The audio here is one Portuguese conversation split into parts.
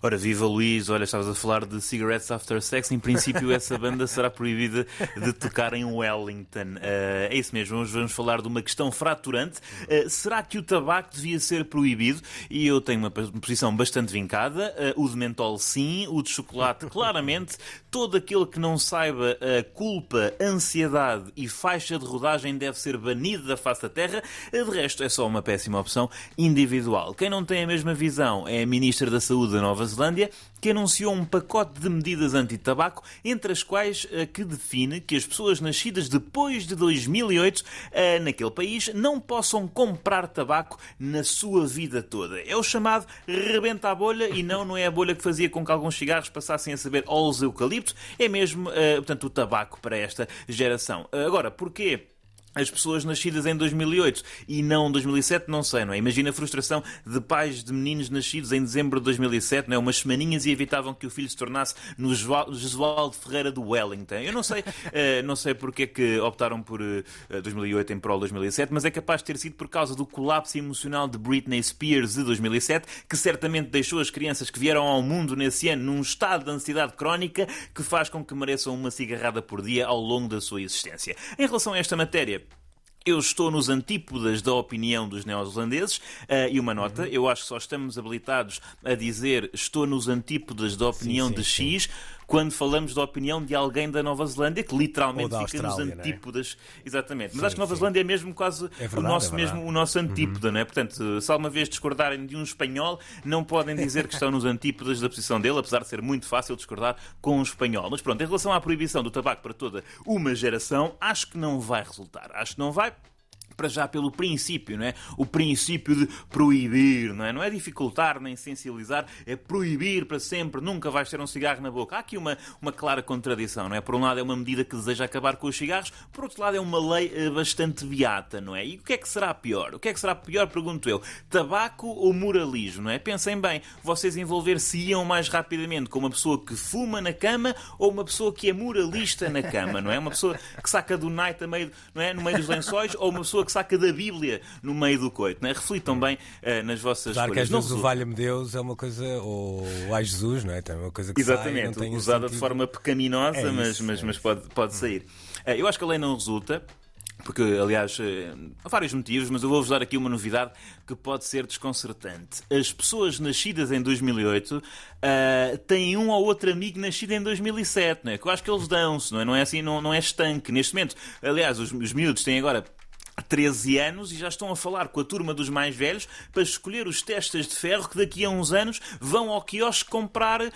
Ora, viva Luís, olha, estavas a falar de Cigarettes After Sex. Em princípio, essa banda será proibida de tocar em Wellington. Uh, é isso mesmo, hoje vamos falar de uma questão fraturante. Uh, será que o tabaco devia ser proibido? E eu tenho uma posição bastante vincada. Uh, o de mentol, sim. O de chocolate, claramente. Todo aquele que não saiba a culpa, ansiedade e faixa de rodagem deve ser banido da face da terra. De resto, é só uma péssima opção individual. Quem não tem a mesma visão é a Ministra da Saúde da Nova Zelândia, que anunciou um pacote de medidas anti-tabaco, entre as quais a que define que as pessoas nascidas depois de 2008 eh, naquele país não possam comprar tabaco na sua vida toda. É o chamado rebenta a bolha e não, não é a bolha que fazia com que alguns cigarros passassem a saber aos eucaliptos, é mesmo, eh, portanto, o tabaco para esta geração. Agora, porquê? As pessoas nascidas em 2008 e não 2007, não sei, não é? Imagina a frustração de pais de meninos nascidos em dezembro de 2007, não é? Umas semaninhas e evitavam que o filho se tornasse no Jesualdo Ferreira do Wellington. Eu não sei, uh, não sei porque é que optaram por uh, eh, 2008 em prol de 2007, mas é capaz de ter sido por causa do colapso emocional de Britney Spears de 2007, que certamente deixou as crianças que vieram ao mundo nesse ano num estado de ansiedade crónica que faz com que mereçam uma cigarrada por dia ao longo da sua existência. Em relação a esta matéria, eu estou nos antípodas da opinião dos neozelandeses uh, e uma nota, uhum. eu acho que só estamos habilitados a dizer estou nos antípodas da opinião sim, sim, de X. Sim quando falamos da opinião de alguém da Nova Zelândia, que literalmente fica nos é? antípodas. É? Exatamente. Mas sim, acho que Nova sim. Zelândia é mesmo quase é verdade, o, nosso, é mesmo, o nosso antípoda, uhum. não é? Portanto, se alguma vez discordarem de um espanhol, não podem dizer que estão nos antípodas da posição dele, apesar de ser muito fácil discordar com um espanhol. Mas pronto, em relação à proibição do tabaco para toda uma geração, acho que não vai resultar. Acho que não vai para já pelo princípio, não é? O princípio de proibir, não é? Não é dificultar nem sensibilizar, é proibir para sempre, nunca vais ter um cigarro na boca. Há aqui uma, uma clara contradição, não é? Por um lado é uma medida que deseja acabar com os cigarros, por outro lado é uma lei eh, bastante beata, não é? E o que é que será pior? O que é que será pior, pergunto eu? Tabaco ou moralismo, não é? Pensem bem, vocês envolver-se-iam mais rapidamente com uma pessoa que fuma na cama ou uma pessoa que é moralista na cama, não é? Uma pessoa que saca do night a meio, não é? no meio dos lençóis ou uma pessoa que saca da Bíblia no meio do coito. Não é? Reflitam bem uh, nas vossas claro escolhas. que às vezes o valha-me Deus é uma coisa, ou ai Jesus, não é? É uma coisa que Exatamente, sai, usada sentido... de forma pecaminosa, é mas, mas, é mas pode, pode sair. Uh, eu acho que a lei não resulta porque, aliás, eh, há vários motivos, mas eu vou-vos dar aqui uma novidade que pode ser desconcertante. As pessoas nascidas em 2008 uh, têm um ou outro amigo nascido em 2007, não é? Que eu acho que eles dão-se, não é? Não é assim, não, não é estanque. Neste momento, aliás, os, os miúdos têm agora 13 anos e já estão a falar com a turma dos mais velhos para escolher os testas de ferro que daqui a uns anos vão ao quiosque comprar uh,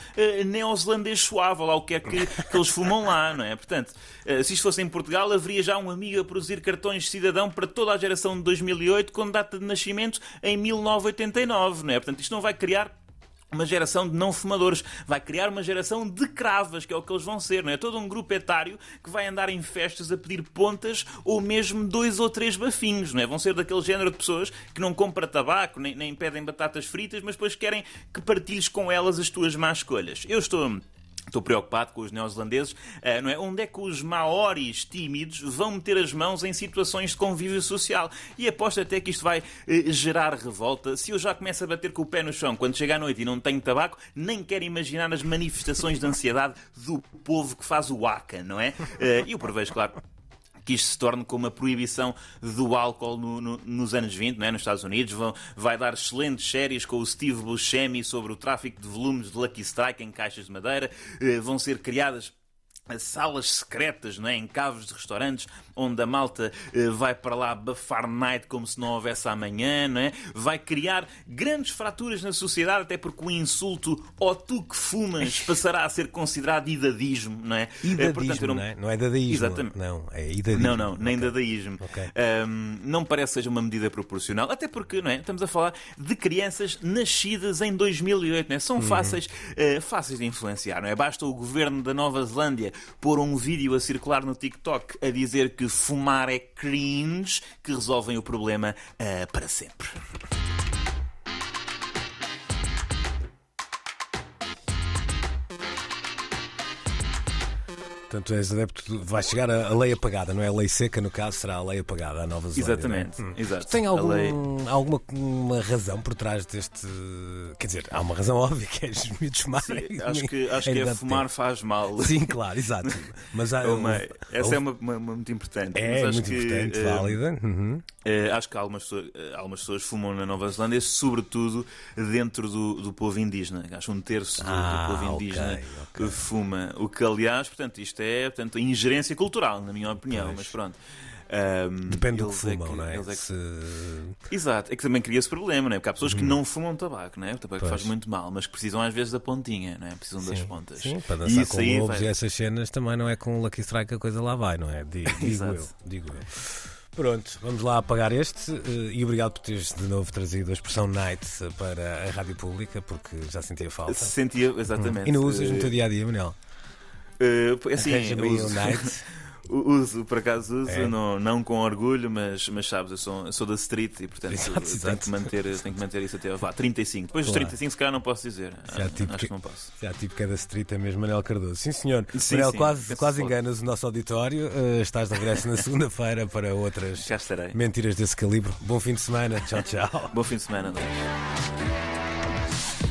neozelandês suave, lá o que é que, que eles fumam lá, não é? Portanto, uh, se isto fosse em Portugal, haveria já um amigo a produzir cartões de cidadão para toda a geração de 2008 com data de nascimento em 1989, não é? Portanto, isto não vai criar uma geração de não fumadores, vai criar uma geração de cravas, que é o que eles vão ser, não é? Todo um grupo etário que vai andar em festas a pedir pontas ou mesmo dois ou três bafinhos, não é? Vão ser daquele género de pessoas que não compra tabaco, nem, nem pedem batatas fritas, mas depois querem que partilhes com elas as tuas más escolhas. Eu estou Estou preocupado com os neozelandeses, eh, não é? Onde é que os maoris tímidos vão meter as mãos em situações de convívio social? E aposto até que isto vai eh, gerar revolta. Se eu já começo a bater com o pé no chão quando chega à noite e não tenho tabaco, nem quero imaginar as manifestações de ansiedade do povo que faz o waka, não é? Eh, e eu prevejo, claro, que isto se torne como a proibição do álcool no, no, nos anos 20, não é? nos Estados Unidos. Vão, vai dar excelentes séries com o Steve Buscemi sobre o tráfico de volumes de Lucky Strike em caixas de madeira. Eh, vão ser criadas salas secretas, não é? em caves de restaurantes, onde a malta eh, vai para lá bafar night como se não houvesse amanhã, não é? vai criar grandes fraturas na sociedade, até porque o insulto ou tu que fumas passará a ser considerado idadismo, não é? Eh, idadismo, Portanto, não... não... é? Não é dadaísmo. Exatamente. Não, é idadismo. Não, não, nem okay. dadaísmo. Okay. Um, não parece que seja uma medida proporcional, até porque não é? estamos a falar de crianças nascidas em 2008, não é? São uhum. fáceis, uh, fáceis de influenciar, não é? Basta o governo da Nova Zelândia pôr um vídeo a circular no TikTok a dizer que fumar é cringe, que resolvem o problema uh, para sempre. Portanto, és adepto, de- vai chegar a, lei apagada, não é a lei seca, no caso, será a lei apagada, a Nova Zelândia. Exatamente, não é? exato. Tem algum, lei- alguma uma razão por trás deste. Quer dizer, há uma razão óbvia que é os miúdos fumarem. Acho que, acho em que é fumar de faz mal. tempo. Sim, claro, exato. Mas há, É essa é uma, uma- uma muito importante. é Mas acho muito que, importante, eh, válida. Uhum. Eh, acho que algumas pessoas, eh, algumas pessoas fumam na Nova Zelândia, sobretudo dentro do, do povo indígena. Acho que um terço do, do Ah, povo indígena ok. que fuma. O que, aliás, portanto, isto é portanto, ingerência cultural, na minha opinião. Pois. Mas pronto. Ahm, Depende do que é fumam, não é? é que- Se- Exato, é que também cria esse problema, não é? Porque há pessoas que não fumam tabaco, não é? O tabaco Pois. faz muito mal, mas que precisam às vezes da pontinha, não é? Precisam das Sim, pontas. Sim, para E dançar isso com lobos vai- e essas cenas também não é com o Lucky Strike que a coisa lá vai, não é? Digo, digo eu, digo eu. Pronto, vamos lá apagar este eh, e obrigado por teres de novo trazido a expressão night para a rádio pública, porque já sentia falta. Sentia, exatamente. E não usas no Eh, teu dia a dia, Manel? Eh, assim, Arranja-me uso. night. Uso, por acaso uso, É. não, não com orgulho, mas, mas sabes, eu sou, eu sou da street e portanto Exato, tenho, exato. que manter, tenho que manter isso até vá, 35. Depois dos Claro. 35 se calhar não posso dizer. Já Ah, tipo acho que- que não posso. Já tipo que é da street é mesmo Manel Cardoso. Sim, senhor. Sim, Manel, sim, quase, quase enganas o nosso auditório. Eh, estás de regresso na segunda-feira para outras mentiras desse calibre. Bom fim de semana. Tchau, tchau. Bom fim de semana. André.